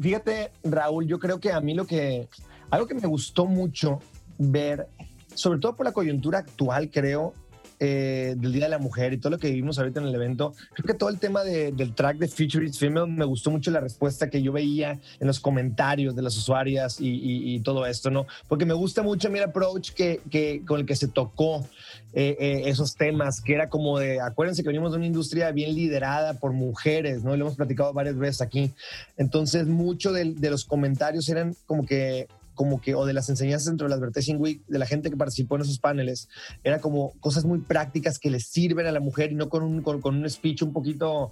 Fíjate, Raúl, yo creo que a mí lo que, algo que me gustó mucho ver, sobre todo por la coyuntura actual, creo, eh, del Día de la Mujer y todo lo que vivimos ahorita en el evento, creo que todo el tema del track de Future is Female me gustó mucho la respuesta que yo veía en los comentarios de las usuarias y, todo esto, ¿no? Porque me gusta mucho mi approach que, que, con el que se tocó eh, eh, esos temas, que era como de, acuérdense que venimos de una industria bien liderada por mujeres, ¿no? Y lo hemos platicado varias veces aquí. Entonces, mucho de, de los comentarios eran como que como que, o de las enseñanzas dentro del Advertising Week, de la gente que participó en esos paneles, era como cosas muy prácticas que les sirven a la mujer y no con un, con, un speech un poquito,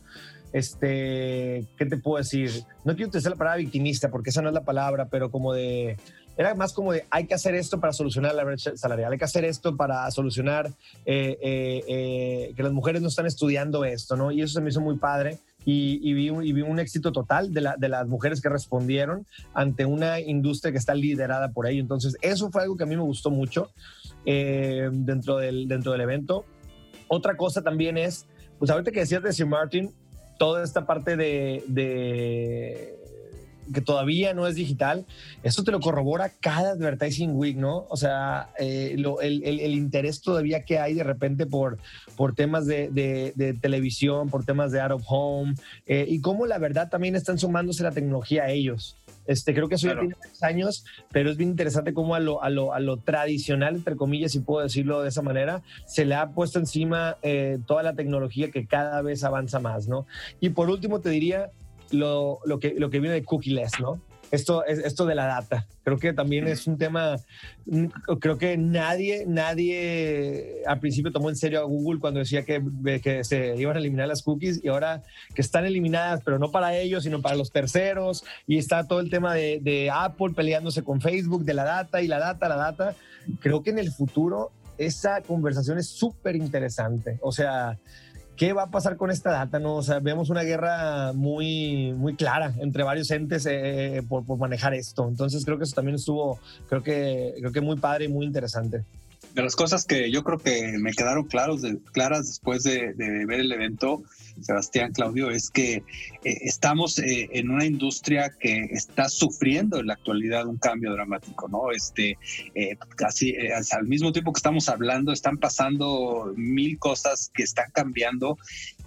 este, ¿qué te puedo decir? No quiero utilizar la palabra victimista porque esa no es la palabra, pero como de, era más como de hay que hacer esto para solucionar la brecha salarial, hay que hacer esto para solucionar eh, eh, eh, que las mujeres no están estudiando esto, ¿no? Y eso se me hizo muy padre y, vi, un, vi, un, éxito total de, la, de, las mujeres que respondieron ante una industria que está liderada por ello. Entonces, eso fue algo que a mí me gustó mucho eh, dentro, del, dentro del evento. Otra cosa también es, pues ahorita que decías de Sir Martin, toda esta parte de que todavía no es digital, eso te lo corrobora cada Advertising Week, ¿no? O sea, eh, el, el, interés todavía que hay de repente por, por temas de, de, televisión, por temas de out of home, eh, y cómo la verdad también están sumándose la tecnología a ellos. Este, creo que eso ya tiene años, pero es bien interesante cómo a lo, a lo, a lo, tradicional, entre comillas, si puedo decirlo de esa manera, se le ha puesto encima eh, toda la tecnología que cada vez avanza más, ¿no? Y por último te diría, lo, lo, que, lo que viene de cookieless, ¿no? Esto, esto de la data. Creo que también es un tema, mm, creo que nadie, nadie al principio tomó en serio a Google cuando decía que, que se iban a eliminar las cookies y ahora que están eliminadas, pero no para ellos, sino para los terceros. Y está todo el tema de, de Apple peleándose con Facebook, de la data y la data, la data. Creo que en el futuro esa conversación es súper interesante. O sea, ¿Qué va a pasar con esta data? No? O sea, vemos una guerra muy, muy clara entre varios entes eh, eh, por, por, manejar esto. Entonces creo que eso también estuvo, creo que, creo que muy padre y muy interesante
de las cosas que yo creo que me quedaron claros de, claras después de, ver el evento, Sebastián, Claudio, es que eh, estamos eh, en una industria que está sufriendo en la actualidad un cambio dramático, ¿no? Este, eh, casi al mismo tiempo que estamos hablando, están pasando mil cosas que están cambiando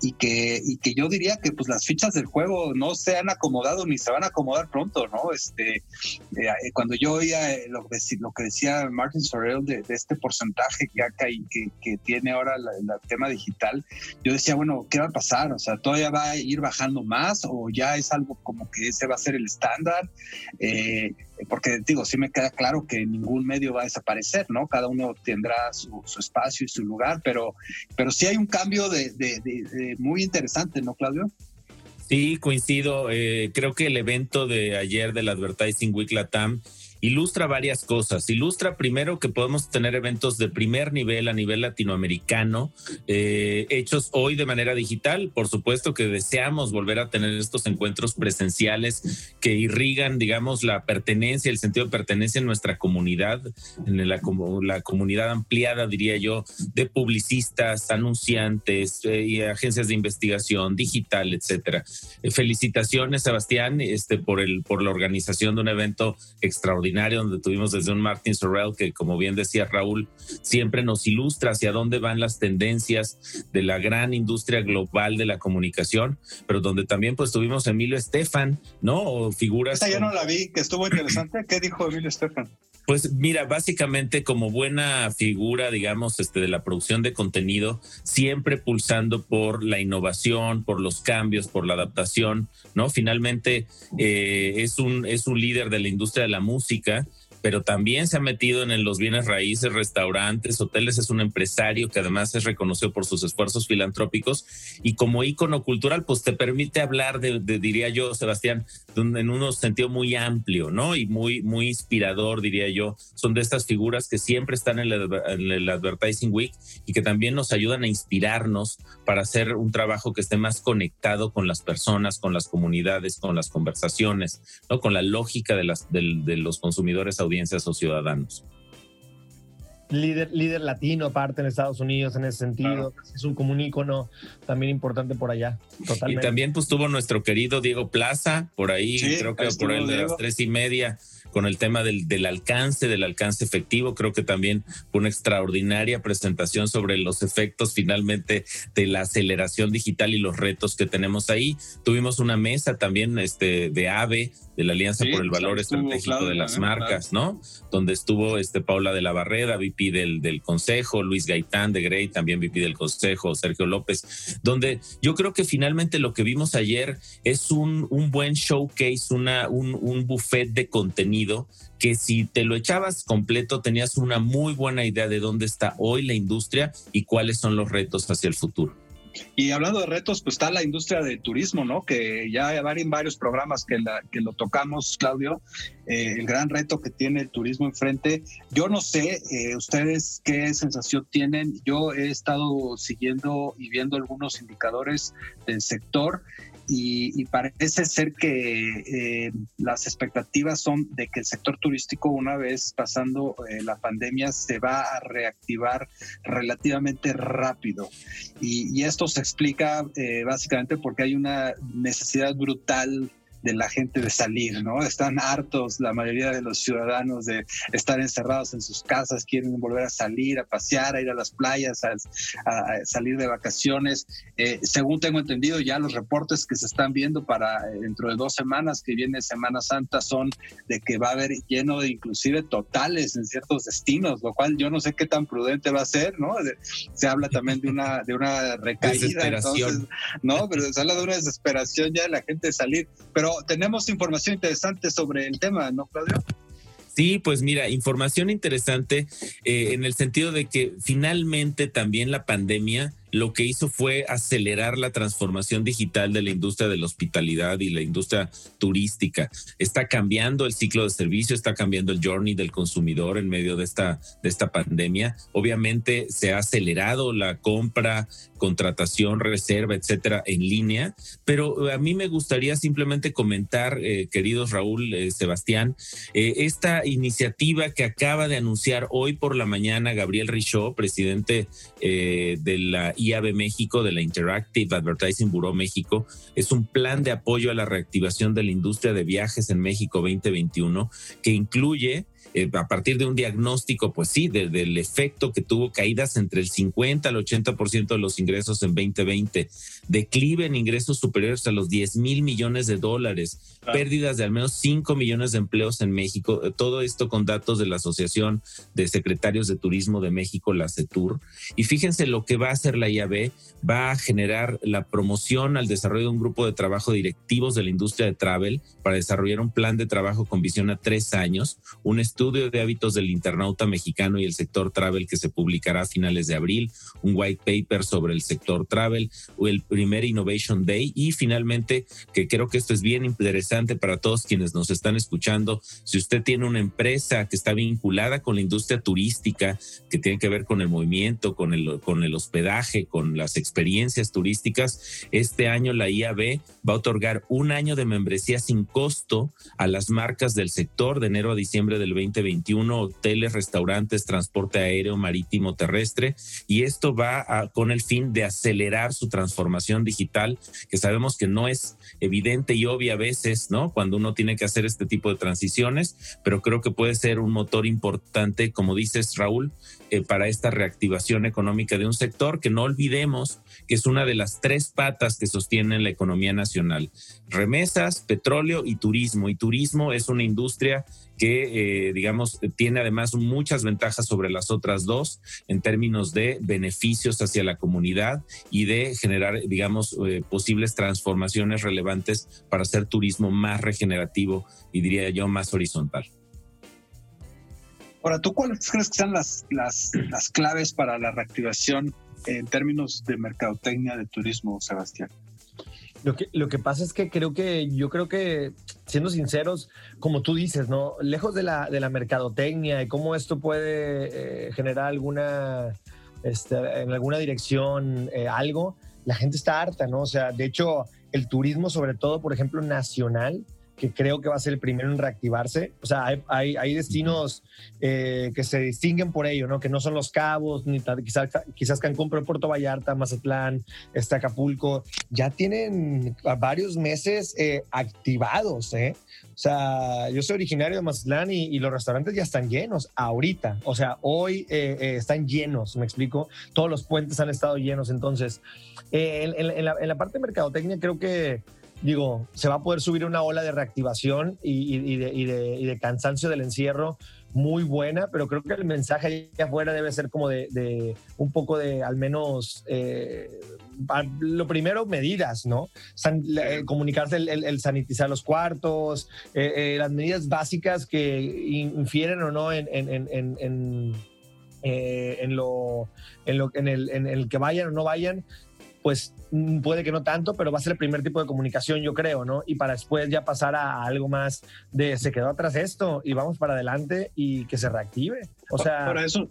y que, y que yo diría que pues las fichas del juego no se han acomodado ni se van a acomodar pronto, ¿no? Este, cuando yo oía lo, lo, que decía Martin Sorrell de, este porcentaje, que, acá y que, tiene ahora el tema digital, yo decía, bueno, ¿qué va a pasar? O sea, ¿todavía va a ir bajando más o ya es algo como que ese va a ser el estándar? Eh, porque digo, sí me queda claro que ningún medio va a desaparecer, ¿no? Cada uno tendrá su, espacio y su lugar, pero, pero sí hay un cambio de, muy interesante, ¿no, Claudio?
Sí, coincido. Eh, creo que el evento de ayer del Advertising Week Latam ilustra varias cosas. Ilustra primero que podemos tener eventos de primer nivel a nivel latinoamericano, eh, hechos hoy de manera digital. Por supuesto que deseamos volver a tener estos encuentros presenciales que irrigan, digamos, la pertenencia, el sentido de pertenencia en nuestra comunidad, en la, la comunidad ampliada, diría yo, de publicistas, anunciantes eh, y agencias de investigación digital, etcétera. Eh, felicitaciones, Sebastián, este, por, el, por la organización de un evento extraordinario donde tuvimos desde un Martin Sorrell que, como bien decía Raúl, siempre nos ilustra hacia dónde van las tendencias de la gran industria global de la comunicación, pero donde también pues tuvimos Emilio Estefan, ¿no? O figuras.
Esa ya no la vi, que estuvo interesante. ¿Qué dijo Emilio Estefan?
Pues mira, básicamente como buena figura, digamos, este, de la producción de contenido, siempre pulsando por la innovación, por los cambios, por la adaptación, ¿no? Finalmente eh, es, un, es un líder de la industria de la música pero también se ha metido en, los bienes raíces, restaurantes, hoteles, es un empresario que además es reconocido por sus esfuerzos filantrópicos y como ícono cultural, pues te permite hablar de, diría yo, Sebastián, en un sentido muy amplio, ¿no? Y muy, muy inspirador, diría yo. Son de estas figuras que siempre están en el, Advertising Week y que también nos ayudan a inspirarnos para hacer un trabajo que esté más conectado con las personas, con las comunidades, con las conversaciones, ¿no? Con la lógica de, las, de los consumidores, audiencias o ciudadanos
líder, líder latino aparte en Estados Unidos en ese sentido. Es un común ícono también importante por allá. Totalmente.
Y también pues tuvo nuestro querido Diego Plaza por ahí, creo que por el de las tres y media con el tema del, del, alcance, del alcance efectivo. Creo que también fue una extraordinaria presentación sobre los efectos finalmente de la aceleración digital y los retos que tenemos ahí. Tuvimos una mesa también este, de AVE, de la Alianza por el Valor Estratégico de las Marcas, ¿no? Donde estuvo este Paula de la Barrera, VP del, del Consejo, Luis Gaitán de Grey, también VP del Consejo, Sergio López, donde yo creo que finalmente lo que vimos ayer es un, un buen showcase, una, un, un buffet de contenido que si te lo echabas completo tenías una muy buena idea de dónde está hoy la industria y cuáles son los retos hacia el futuro.
Y hablando de retos, pues está la industria del turismo, ¿no? Que ya hay varios programas que, la, que lo tocamos, Claudio, eh, el gran reto que tiene el turismo enfrente. Yo no sé, eh, ustedes qué sensación tienen. Yo he estado siguiendo y viendo algunos indicadores del sector y, parece ser que eh, las expectativas son de que el sector turístico una vez pasando eh, la pandemia se va a reactivar relativamente rápido. Y, y esto se explica eh, básicamente porque hay una necesidad brutal de la gente de salir, ¿no? Están hartos la mayoría de los ciudadanos de estar encerrados en sus casas, quieren volver a salir, a pasear, a ir a las playas, a, salir de vacaciones. Eh, según tengo entendido, ya los reportes que se están viendo para eh, dentro de dos semanas que viene Semana Santa son de que va a haber lleno de inclusive totales en ciertos destinos, lo cual yo no sé qué tan prudente va a ser, ¿no? Se habla también de una, de una recaída, entonces, ¿no? Pero se habla de una desesperación ya de la gente de salir. Pero tenemos información interesante sobre el tema, ¿no, Claudio?
Sí, pues mira, información interesante eh, en el sentido de que finalmente también la pandemia lo que hizo fue acelerar la transformación digital de la industria de la hospitalidad y la industria turística. Está cambiando el ciclo de servicio, está cambiando el journey del consumidor en medio de esta, de esta pandemia. Obviamente se ha acelerado la compra, contratación, reserva, etcétera, en línea, pero a mí me gustaría simplemente comentar, eh, queridos Raúl, eh, Sebastián, eh, esta iniciativa que acaba de anunciar hoy por la mañana Gabriel Richaud, presidente de la IAB México, de la Interactive Advertising Bureau México, es un plan de apoyo a la reactivación de la industria de viajes en México 2021 que incluye eh, a partir de un diagnóstico, pues sí, del efecto que tuvo caídas entre el 50 al 80% de los ingresos en 2020, declive en ingresos superiores a los 10 mil millones de dólares, pérdidas de al menos 5 millones de empleos en México, eh, todo esto con datos de la Asociación de Secretarios de Turismo de México, la CETUR. Y fíjense lo que va a hacer la IAB, va a generar la promoción al desarrollo de un grupo de trabajo directivos de la industria de travel para desarrollar un plan de trabajo con visión a tres años, un estudio estudio de hábitos del internauta mexicano y el sector travel que se publicará a finales de abril, un white paper sobre el sector travel, el primer Innovation Day y finalmente, que creo que esto es bien interesante para todos quienes nos están escuchando, si usted tiene una empresa que está vinculada con la industria turística, que tiene que ver con el movimiento, con el, con el hospedaje, con las experiencias turísticas, este año la IAB va a otorgar un año de membresía sin costo a las marcas del sector de enero a diciembre del 2021, hoteles, restaurantes, transporte aéreo, marítimo, terrestre, y esto va con el fin de acelerar su transformación digital, que sabemos que no es evidente y obvia a veces, ¿no? Cuando uno tiene que hacer este tipo de transiciones, pero creo que puede ser un motor importante, como dices, Raúl, eh, para esta reactivación económica de un sector que no olvidemos que es una de las tres patas que sostienen la economía nacional. Remesas, petróleo y turismo. Y turismo es una industria que, eh, digamos, tiene además muchas ventajas sobre las otras dos en términos de beneficios hacia la comunidad y de generar, digamos, eh, posibles transformaciones relevantes para hacer turismo más regenerativo y diría yo más horizontal.
Ahora, ¿tú cuáles crees que sean las, las, las claves para la reactivación en términos de mercadotecnia de turismo, Sebastián?
Lo que, lo que pasa es que creo que, yo creo que, siendo sinceros, como tú dices, ¿no? Lejos de la, de la mercadotecnia y cómo esto puede eh, generar alguna, este, en alguna dirección eh, algo, la gente está harta, ¿no? O sea, de hecho, el turismo, sobre todo, por ejemplo, nacional, que creo que va a ser el primero en reactivarse. O sea, hay, hay, destinos eh, que se distinguen por ello, ¿no? Que no son los cabos, ni quizás, quizás Cancún, pero Puerto Vallarta, Mazatlán, este Acapulco, ya tienen varios meses eh, activados, ¿eh? O sea, yo soy originario de Mazatlán y, los restaurantes ya están llenos ahorita. O sea, hoy eh, están llenos, me explico. Todos los puentes han estado llenos. Entonces, en, la, en la parte de mercadotecnia creo que digo, se va a poder subir una ola de reactivación y, de, cansancio del encierro muy buena, pero creo que el mensaje ahí afuera debe ser como de, un poco de al menos, eh, lo primero, medidas, ¿no? Eh, comunicarse, el, sanitizar los cuartos, eh, las medidas básicas que infieren o no en, en, lo, en, el, en el que vayan o no vayan, pues mm, puede que no tanto, pero va a ser el primer tipo de comunicación, yo creo, ¿no? Y para después ya pasar a algo más de se quedó atrás esto y vamos para adelante y que se reactive. O sea,
para eso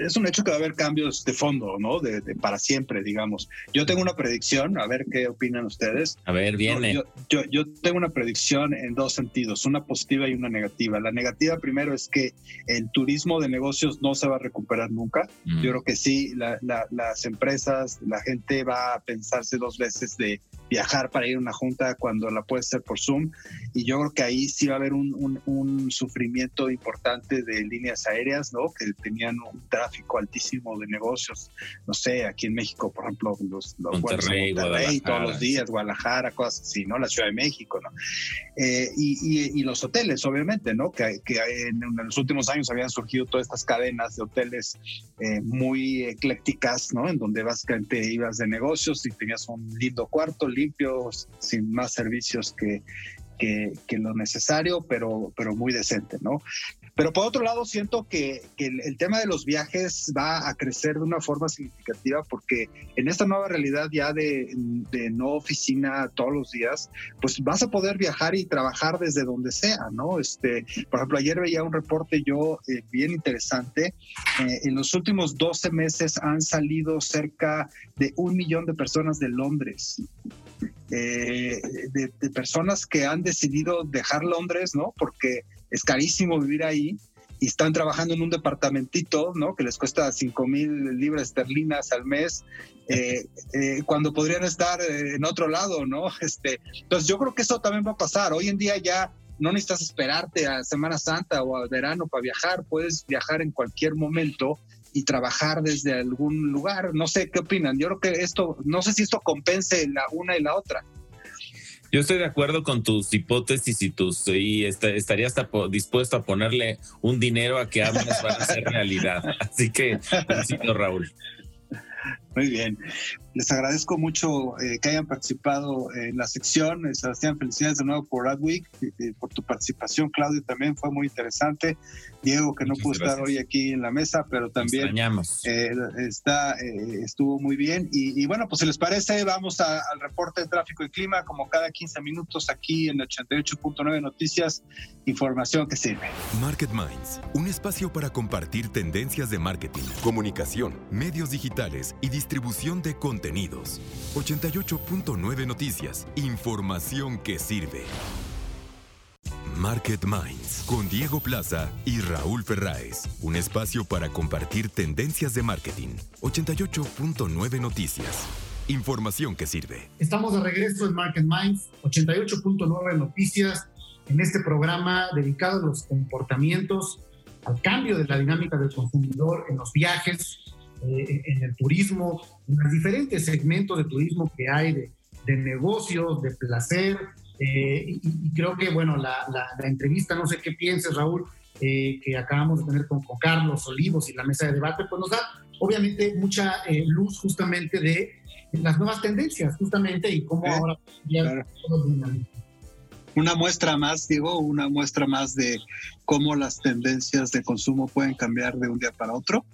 es un hecho que va a haber cambios de fondo, ¿no? De, para siempre, digamos. Yo tengo una predicción, a ver qué opinan ustedes.
A ver, viene.
Yo, yo, tengo una predicción en dos sentidos, una positiva y una negativa. La negativa primero es que el turismo de negocios no se va a recuperar nunca. Yo creo que sí, las empresas, la gente va a pensarse dos veces de viajar para ir a una junta cuando la puede hacer por Zoom. Y yo creo que ahí sí va a haber un, un, sufrimiento importante de líneas aéreas, ¿no? Que tenían un tráfico altísimo de negocios. No sé, aquí en México, por ejemplo, los, los
Monterrey,
Monterrey todos los días, Guadalajara, cosas así, ¿no? La Ciudad de México, ¿no? Eh, y, y, los hoteles, obviamente, ¿no? Que, que en, los últimos años habían surgido todas estas cadenas de hoteles eh, muy eclécticas, ¿no? En donde básicamente ibas de negocios y tenías un lindo cuarto, sin más servicios que, que, lo necesario, pero, pero muy decente, ¿no? Pero por otro lado, siento que, el, tema de los viajes va a crecer de una forma significativa porque en esta nueva realidad ya de, no oficina todos los días, pues vas a poder viajar y trabajar desde donde sea, ¿no? Este, por ejemplo, ayer veía un reporte yo eh, bien interesante. Eh, en los últimos 12 meses han salido cerca de un millón de personas de Londres. Eh, de, personas que han decidido dejar Londres, ¿no? Porque es carísimo vivir ahí y están trabajando en un departamentito, ¿no? Que les cuesta 5 mil libras esterlinas al mes, eh, eh, cuando podrían estar en otro lado, ¿no? Este, entonces yo creo que eso también va a pasar. Hoy en día ya no necesitas esperarte a Semana Santa o a verano para viajar, puedes viajar en cualquier momento y trabajar desde algún lugar. No sé qué opinan. Yo creo que esto, no sé si esto compense la una y la otra.
Yo estoy de acuerdo con tus hipótesis y tus y estaría hasta dispuesto a ponerle un dinero a que ambas van a ser realidad. Así que Raúl.
Muy bien. Les agradezco mucho eh, que hayan participado en la sección. Eh, Sebastián, felicidades de nuevo por Adweek, eh, por tu participación. Claudio también fue muy interesante. Diego, que no pudo estar hoy aquí en la mesa, pero también está, estuvo muy bien. Y, bueno, pues si les parece, vamos al reporte de tráfico y clima, como cada 15 minutos aquí en 88.9 Noticias, información que sirve.
Market Minds, un espacio para compartir tendencias de marketing, comunicación, medios digitales y distribución de contenidos. 88.9 Noticias. Información que sirve. Market Minds con Diego Plaza y Raúl Ferráez. Un espacio para compartir tendencias de marketing. 88.9 Noticias. Información que sirve.
Estamos de regreso en Market Minds, 88.9 Noticias, en este programa dedicado a los comportamientos, al cambio de la dinámica del consumidor en los viajes, eh, en el turismo, en los diferentes segmentos de turismo que hay, de, de negocios, de placer. Eh, y, creo que, bueno, la, la, entrevista, no sé qué pienses, Raúl, eh, que acabamos de tener con, Carlos Olivos y la mesa de debate, pues nos da obviamente mucha luz justamente de las nuevas tendencias, justamente, y cómo ahora
una muestra más, digo, una muestra más de cómo las tendencias de consumo pueden cambiar de un día para otro.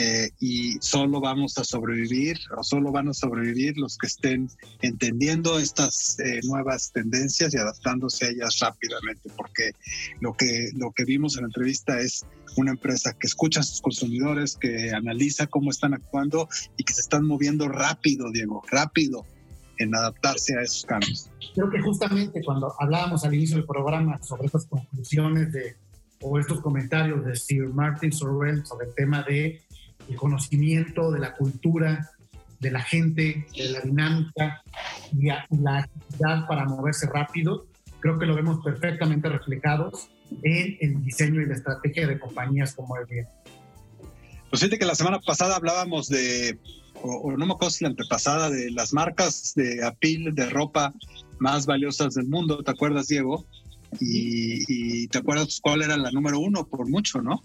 Eh, y solo vamos a sobrevivir o solo van a sobrevivir los que estén entendiendo estas eh, nuevas tendencias y adaptándose a ellas rápidamente, porque lo que, lo que vimos en la entrevista es una empresa que escucha a sus consumidores, que analiza cómo están actuando y que se están moviendo rápido, Diego, rápido en adaptarse a esos cambios.
Creo que justamente cuando hablábamos al inicio del programa sobre estas conclusiones de, o estos comentarios de Sir Martin Sorrell sobre el tema de el conocimiento de la cultura, de la gente, de la dinámica y la actividad para moverse rápido, creo que lo vemos perfectamente reflejados en el diseño y la estrategia de compañías como Airbnb.
Pues fíjate que la semana pasada hablábamos de o, no me acuerdo si la antepasada, de las marcas de apil de ropa más valiosas del mundo, ¿te acuerdas, Diego? Y, te acuerdas cuál era la número uno por mucho, ¿no?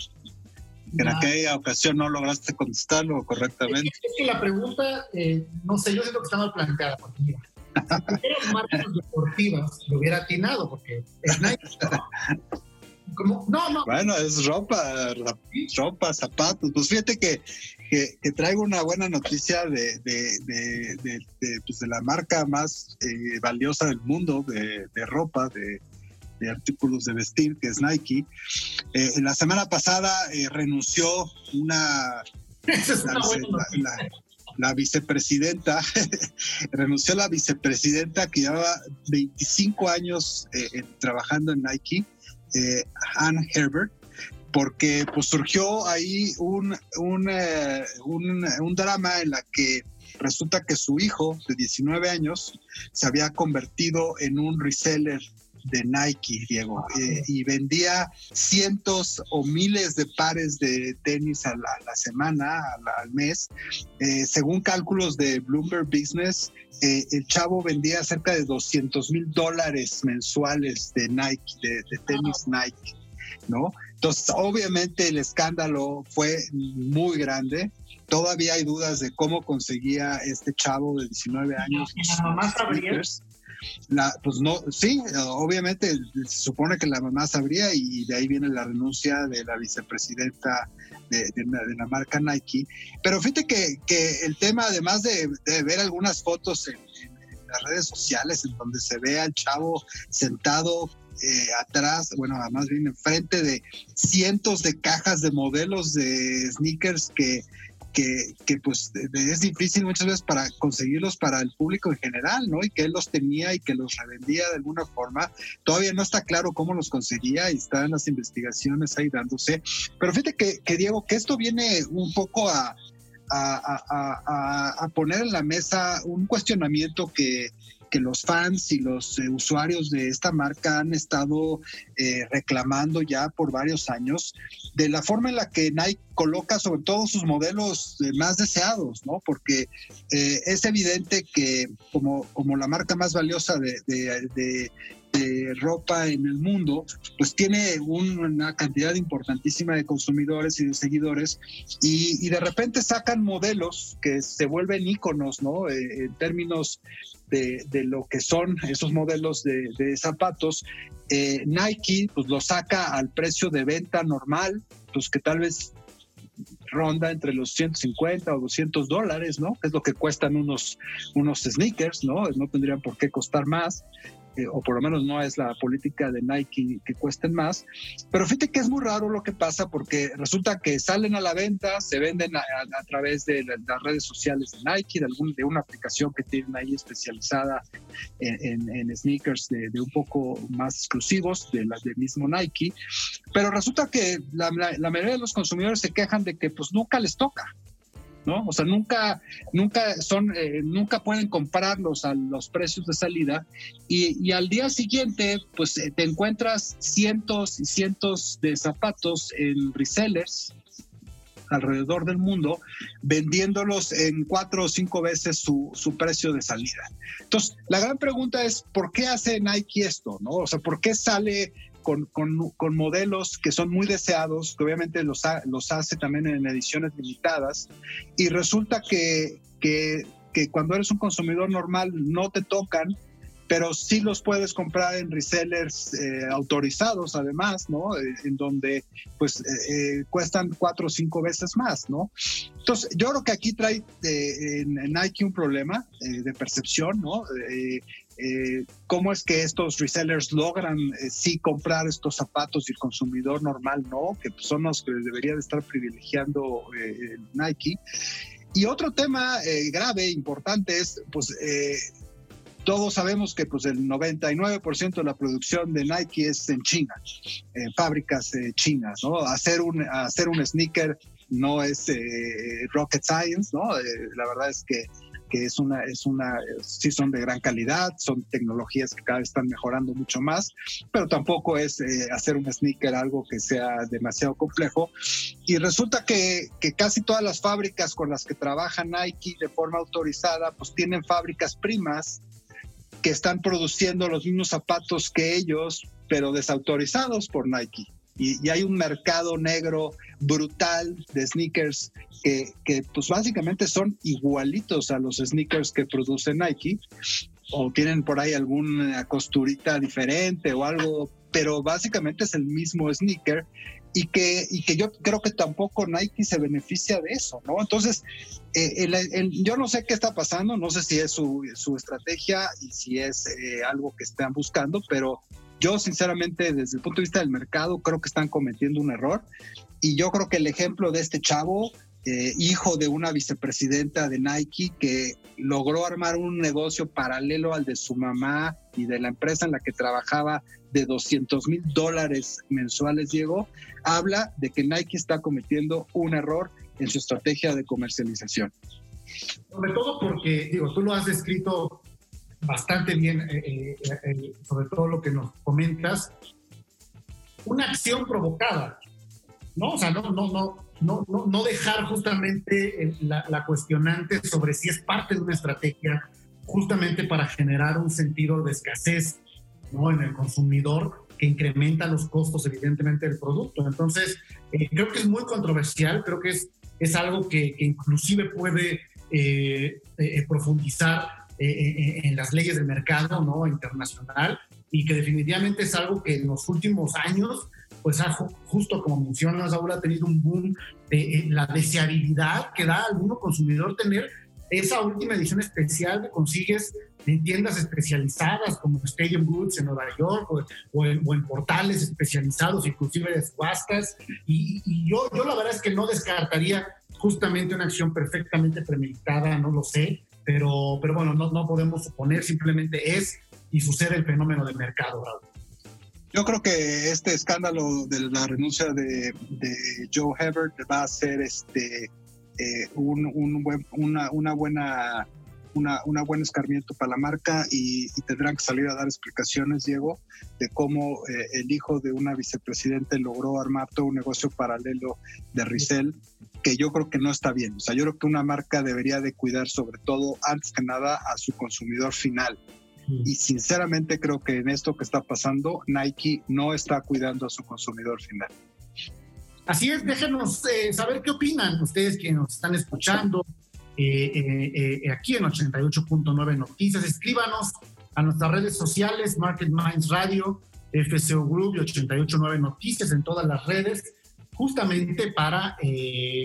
En aquella ocasión no lograste contestarlo correctamente.
Es que, la pregunta, eh, no sé, yo siento que está mal planteada, porque mira, si marcas deportivas, lo hubiera atinado, porque es Nike,
¿no? No, no. Bueno, es ropa, ropa, zapatos. Pues fíjate que que, traigo una buena noticia de, pues de, la marca más eh, valiosa del mundo de, ropa, de, artículos de vestir, que es Nike. Eh, la semana pasada eh, renunció una... la, vicepresidenta, renunció la vicepresidenta que llevaba 25 años trabajando en Nike, Ann Herbert, porque pues surgió ahí un, un, eh, un, un, drama en la que resulta que su hijo de 19 años se había convertido en un reseller de Nike, Diego, eh, y vendía cientos o miles de pares de tenis a la, semana, al mes. Eh, según cálculos de Bloomberg Business, el chavo vendía cerca de 200 mil dólares mensuales de Nike, de, de tenis Nike, ¿no? Entonces, obviamente el escándalo fue muy grande. Todavía hay dudas de cómo conseguía este chavo de 19 años.
¿La mamá sabría?
pues no, sí, obviamente se supone que la mamá sabría y de ahí viene la renuncia de la vicepresidenta de, la, marca Nike. Pero fíjate que, que el tema, además de, ver algunas fotos en, las redes sociales en donde se ve al chavo sentado eh, atrás, bueno, más bien enfrente de cientos de cajas de modelos de sneakers que, que, que, pues es difícil muchas veces para conseguirlos para el público en general, ¿no? Y que él los tenía y que los revendía de alguna forma. Todavía no está claro cómo los conseguía y están las investigaciones ahí dándose. Pero fíjate que, que Diego, que esto viene un poco a, a, a, poner en la mesa un cuestionamiento que, que los fans y los eh, usuarios de esta marca han estado eh, reclamando ya por varios años de la forma en la que Nike coloca sobre todo sus modelos eh, más deseados, ¿no? Porque es evidente que como, como la marca más valiosa de, de, ropa en el mundo, pues tiene una cantidad importantísima de consumidores y de seguidores y, de repente sacan modelos que se vuelven íconos, ¿no? en términos de, lo que son esos modelos de, zapatos, eh, Nike pues lo saca al precio de venta normal, pues que tal vez ronda entre los 150 o 200 dólares, ¿no? Es lo que cuestan unos, unos sneakers, ¿no? No tendrían por qué costar más. Eh, o por lo menos no es la política de Nike que cuesten más. Pero fíjate que es muy raro lo que pasa porque resulta que salen a la venta, se venden a, través de las redes sociales de Nike, de, algún, de una aplicación que tienen ahí especializada en, sneakers de, un poco más exclusivos de las del mismo Nike. Pero resulta que la, la mayoría de los consumidores se quejan de que pues nunca les toca. ¿No? O sea, nunca, nunca son, eh, nunca pueden comprarlos a los precios de salida y, al día siguiente, pues eh, te encuentras cientos y cientos de zapatos en resellers alrededor del mundo, vendiéndolos en cuatro o cinco veces su, su, precio de salida. Entonces, la gran pregunta es, ¿por qué hace Nike esto? ¿no? O sea, ¿por qué sale con, con, modelos que son muy deseados, que obviamente los, los hace también en ediciones limitadas, y resulta que, que, que, cuando eres un consumidor normal no te tocan, pero sí los puedes comprar en resellers eh, autorizados además, ¿no? Eh, en donde pues eh, cuestan cuatro o cinco veces más, ¿no? Entonces, yo creo que aquí trae en, Nike un problema de percepción, ¿no? Cómo es que estos resellers logran sí comprar estos zapatos y el consumidor normal no, que son los que debería de estar privilegiando Nike. Y otro tema grave, importante, es pues todos sabemos que pues el 99% de la producción de Nike es en China, en fábricas eh, chinas, ¿no? Hacer un, hacer un sneaker no es eh, rocket science, ¿no? Eh, la verdad es que, que, es una, es una, sí son de gran calidad, son tecnologías que cada vez están mejorando mucho más, pero tampoco es hacer un sneaker algo que sea demasiado complejo. Y resulta que, que casi todas las fábricas con las que trabaja Nike de forma autorizada, pues tienen fábricas primas que están produciendo los mismos zapatos que ellos, pero desautorizados por Nike. Y, hay un mercado negro brutal de sneakers que, que, pues básicamente son igualitos a los sneakers que produce Nike o tienen por ahí alguna costurita diferente o algo, pero básicamente es el mismo sneaker y que, y que yo creo que tampoco Nike se beneficia de eso, ¿no? Entonces, eh, yo no sé qué está pasando, no sé si es su, su estrategia y si es eh, algo que están buscando, pero yo sinceramente desde el punto de vista del mercado creo que están cometiendo un error y yo creo que el ejemplo de este chavo eh, hijo de una vicepresidenta de Nike que logró armar un negocio paralelo al de su mamá y de la empresa en la que trabajaba de 200 mil dólares mensuales, Diego, habla de que Nike está cometiendo un error en su estrategia de comercialización.
Sobre todo porque, digo, tú lo has descrito bastante bien, eh, eh, sobre todo lo que nos comentas, una acción provocada, ¿no? O sea, no, no, no, no, no, dejar justamente la, cuestionante sobre si es parte de una estrategia justamente para generar un sentido de escasez ¿no? en el consumidor que incrementa los costos evidentemente del producto. Entonces, eh, creo que es muy controversial, creo que es, es algo que, inclusive puede eh, eh, profundizar en las leyes del mercado ¿no? internacional y que definitivamente es algo que en los últimos años pues ha, justo como mencionas, ahora ha tenido un boom de eh, la deseabilidad que da a alguno consumidor tener esa última edición especial que consigues en tiendas especializadas como Stadium Goods en Nueva York o, en, portales especializados, inclusive de subastas. Y, y, yo, yo la verdad es que no descartaría justamente una acción perfectamente premeditada, no lo sé, pero, pero bueno, no, no podemos suponer, simplemente es y sucede el fenómeno del mercado, Raúl.
Yo creo que este escándalo de la renuncia de, Joe Hebert va a ser este, eh, un, buen, una, una, buena una, una, buen escarmiento para la marca y, tendrán que salir a dar explicaciones, Diego, de cómo eh, el hijo de una vicepresidente logró armar todo un negocio paralelo de Rizel, que yo creo que no está bien. O sea, yo creo que una marca debería de cuidar sobre todo, antes que nada, a su consumidor final. Y sinceramente creo que en esto que está pasando, Nike no está cuidando a su consumidor final.
Así es, déjenos eh, saber qué opinan ustedes que nos están escuchando eh, eh, aquí en 88.9 Noticias. Escríbanos a nuestras redes sociales, Market Minds Radio, FCO Group y 889 Noticias en todas las redes, justamente para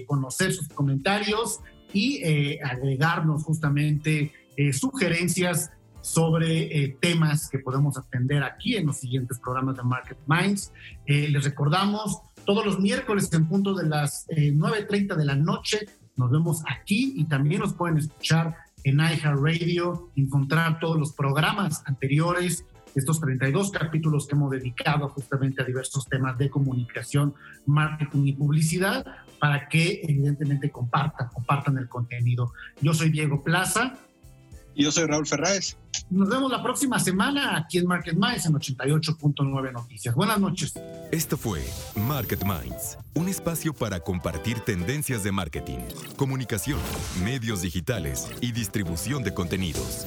conocer sus comentarios y agregarnos justamente sugerencias sobre eh, temas que podemos atender aquí en los siguientes programas de Market Minds. Eh, les recordamos, todos los miércoles en punto de las 9.30 eh, de la noche, nos vemos aquí y también nos pueden escuchar en iHeartRadio, encontrar todos los programas anteriores, estos 32 capítulos que hemos dedicado justamente a diversos temas de comunicación, marketing y publicidad, para que evidentemente compartan, compartan el contenido. Yo soy Diego Plaza
yo soy Raúl Ferráez.
Nos vemos la próxima semana aquí en Market Minds en 88.9 Noticias. Buenas noches.
Esto fue Market Minds, un espacio para compartir tendencias de marketing, comunicación, medios digitales y distribución de contenidos.